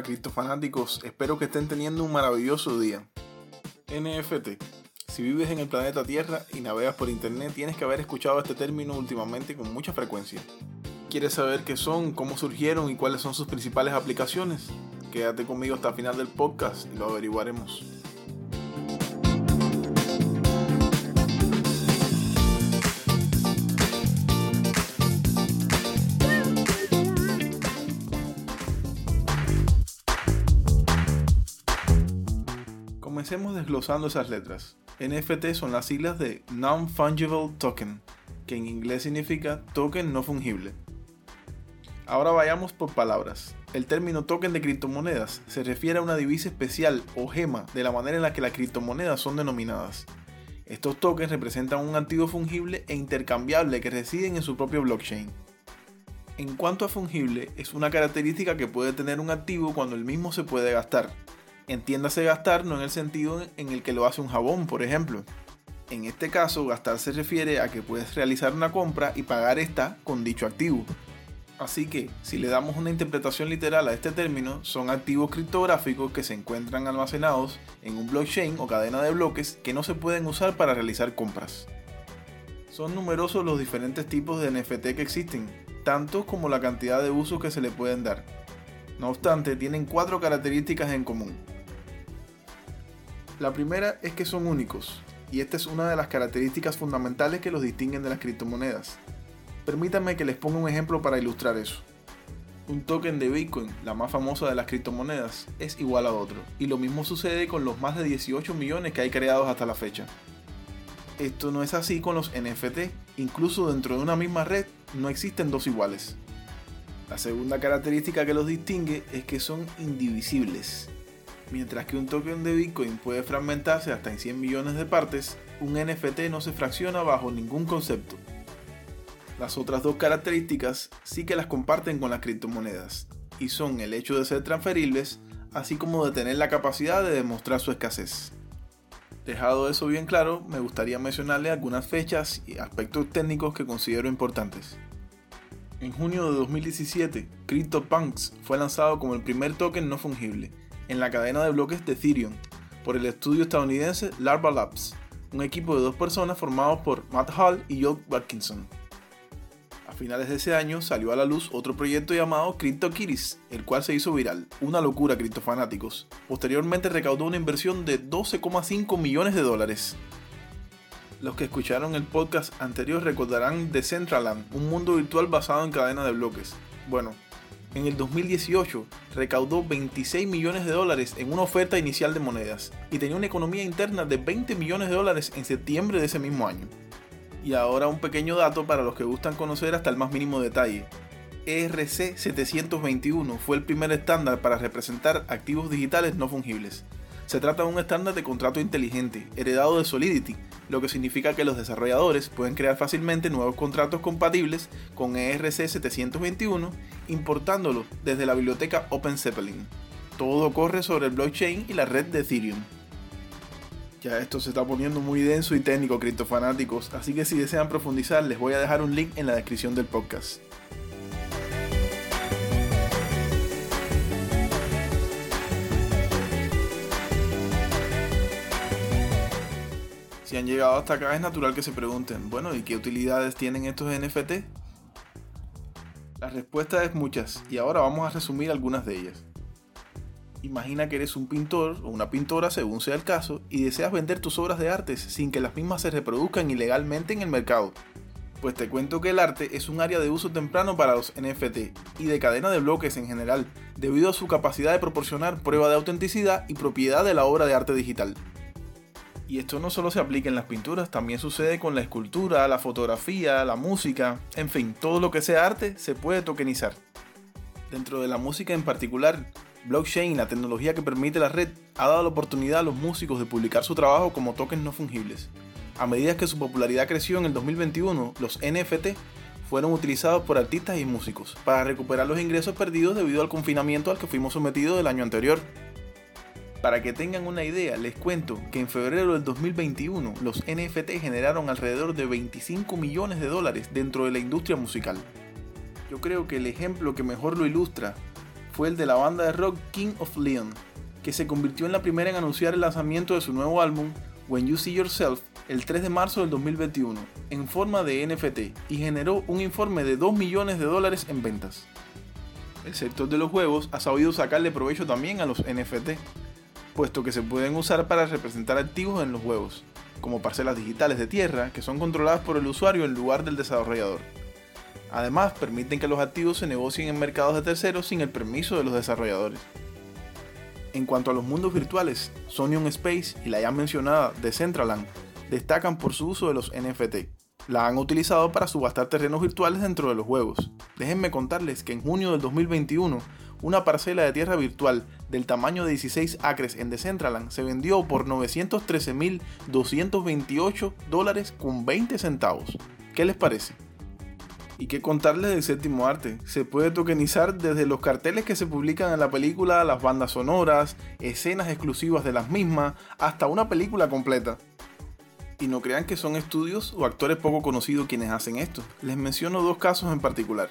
Hola criptofanáticos, espero que estén teniendo un maravilloso día. NFT. Si vives en el planeta Tierra y navegas por internet, tienes que haber escuchado este término últimamente con mucha frecuencia. ¿Quieres saber qué son, cómo surgieron y cuáles son sus principales aplicaciones? Quédate conmigo hasta el final del podcast y lo averiguaremos. Comencemos desglosando esas letras. NFT son las siglas de Non-Fungible Token, que en inglés significa token no fungible. Ahora vayamos por palabras. El término token de criptomonedas se refiere a una divisa especial o gema de la manera en la que las criptomonedas son denominadas. Estos tokens representan un activo fungible e intercambiable que residen en su propio blockchain. En cuanto a fungible, es una característica que puede tener un activo cuando el mismo se puede gastar, Entiéndase gastar no en el sentido en el que lo hace un jabón, por ejemplo. En este caso, gastar se refiere a que puedes realizar una compra y pagar esta con dicho activo. Así que, si le damos una interpretación literal a este término, son activos criptográficos que se encuentran almacenados en un blockchain o cadena de bloques que no se pueden usar para realizar compras. Son numerosos los diferentes tipos de NFT que existen, tantos como la cantidad de usos que se le pueden dar. No obstante, tienen cuatro características en común. La primera es que son únicos, y esta es una de las características fundamentales que los distinguen de las criptomonedas. Permítanme que les ponga un ejemplo para ilustrar eso. Un token de Bitcoin, la más famosa de las criptomonedas, es igual a otro, y lo mismo sucede con los más de 18 millones que hay creados hasta la fecha. Esto no es así con los NFT, incluso dentro de una misma red no existen dos iguales. La segunda característica que los distingue es que son indivisibles, Mientras que un token de Bitcoin puede fragmentarse hasta en 100 millones de partes, un NFT no se fracciona bajo ningún concepto. Las otras dos características sí que las comparten con las criptomonedas, y son el hecho de ser transferibles, así como de tener la capacidad de demostrar su escasez. Dejado eso bien claro, me gustaría mencionarle algunas fechas y aspectos técnicos que considero importantes. En junio de 2017, CryptoPunks fue lanzado como el primer token no fungible, en la cadena de bloques de Ethereum por el estudio estadounidense Larva Labs, un equipo de dos personas formados por Matt Hall y Joe Watkinson. A finales de ese año salió a la luz otro proyecto llamado CryptoKitties, el cual se hizo viral, una locura criptofanáticos. Posteriormente recaudó una inversión de 12,5 millones de dólares. Los que escucharon el podcast anterior recordarán Decentraland, un mundo virtual basado en cadenas de bloques. Bueno, en el 2018 recaudó 26 millones de dólares en una oferta inicial de monedas y tenía una economía interna de 20 millones de dólares en septiembre de ese mismo año. Y ahora un pequeño dato para los que gustan conocer hasta el más mínimo detalle. ERC 721 fue el primer estándar para representar activos digitales no fungibles. Se trata de un estándar de contrato inteligente, heredado de Solidity, lo que significa que los desarrolladores pueden crear fácilmente nuevos contratos compatibles con ERC 721 importándolo desde la biblioteca OpenZeppelin. Todo corre sobre el blockchain y la red de Ethereum. Ya esto se está poniendo muy denso y técnico, criptofanáticos, así que si desean profundizar les voy a dejar un link en la descripción del podcast. Si han llegado hasta acá es natural que se pregunten, bueno, ¿y qué utilidades tienen estos NFT? La respuesta es muchas y ahora vamos a resumir algunas de ellas. Imagina que eres un pintor o una pintora según sea el caso y deseas vender tus obras de arte sin que las mismas se reproduzcan ilegalmente en el mercado. Pues te cuento que el arte es un área de uso temprano para los NFT y de cadena de bloques en general, debido a su capacidad de proporcionar prueba de autenticidad y propiedad de la obra de arte digital. Y esto no solo se aplica en las pinturas, también sucede con la escultura, la fotografía, la música, en fin, todo lo que sea arte se puede tokenizar. Dentro de la música en particular, blockchain, la tecnología que permite la red, ha dado la oportunidad a los músicos de publicar su trabajo como tokens no fungibles. A medida que su popularidad creció en el 2021, los NFT fueron utilizados por artistas y músicos para recuperar los ingresos perdidos debido al confinamiento al que fuimos sometidos el año anterior. Para que tengan una idea, les cuento que en febrero del 2021 los NFT generaron alrededor de 25 millones de dólares dentro de la industria musical. Yo creo que el ejemplo que mejor lo ilustra fue el de la banda de rock King of Leon, que se convirtió en la primera en anunciar el lanzamiento de su nuevo álbum, When You See Yourself, el 3 de marzo del 2021, en forma de NFT, y generó un informe de 2 millones de dólares en ventas. El sector de los juegos ha sabido sacarle provecho también a los NFT, puesto que se pueden usar para representar activos en los juegos, como parcelas digitales de tierra que son controladas por el usuario en lugar del desarrollador. Además, permiten que los activos se negocien en mercados de terceros sin el permiso de los desarrolladores. En cuanto a los mundos virtuales, Sonion Space y la ya mencionada Decentraland destacan por su uso de los NFT. La han utilizado para subastar terrenos virtuales dentro de los juegos. Déjenme contarles que en junio del 2021, una parcela de tierra virtual del tamaño de 16 acres en Decentraland se vendió por 913.228 dólares con 20 centavos. ¿Qué les parece? Y qué contarles del séptimo arte. Se puede tokenizar desde los carteles que se publican en la película, las bandas sonoras, escenas exclusivas de las mismas, hasta una película completa. Y no crean que son estudios o actores poco conocidos quienes hacen esto. Les menciono dos casos en particular.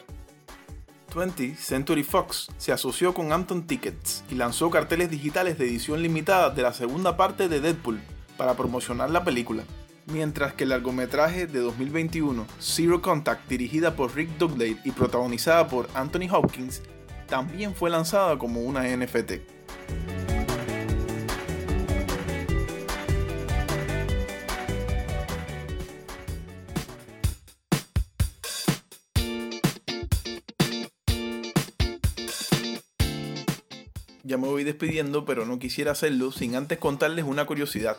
20 Century Fox se asoció con Anton Tickets y lanzó carteles digitales de edición limitada de la segunda parte de Deadpool para promocionar la película mientras que el largometraje de 2021, Zero Contact, dirigida por Rick Dugdale y protagonizada por Anthony Hopkins, también fue lanzada como una NFT. Ya me voy despidiendo, pero no quisiera hacerlo sin antes contarles una curiosidad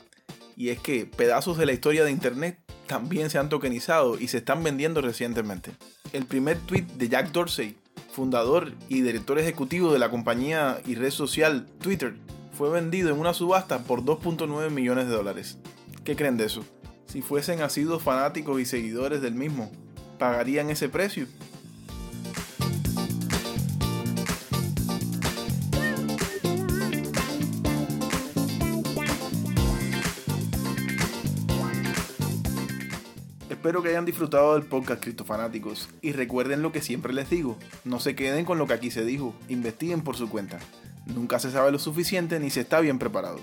y es que pedazos de la historia de Internet también se han tokenizado y se están vendiendo recientemente. El primer tweet de Jack Dorsey, fundador y director ejecutivo de la compañía y red social Twitter, fue vendido en una subasta por 2.9 millones de dólares. ¿Qué creen de eso? Si fuesen asiduos fanáticos y seguidores del mismo, ¿pagarían ese precio? Espero que hayan disfrutado del podcast Cristofanáticos y recuerden lo que siempre les digo, no se queden con lo que aquí se dijo, investiguen por su cuenta. Nunca se sabe lo suficiente ni se está bien preparado.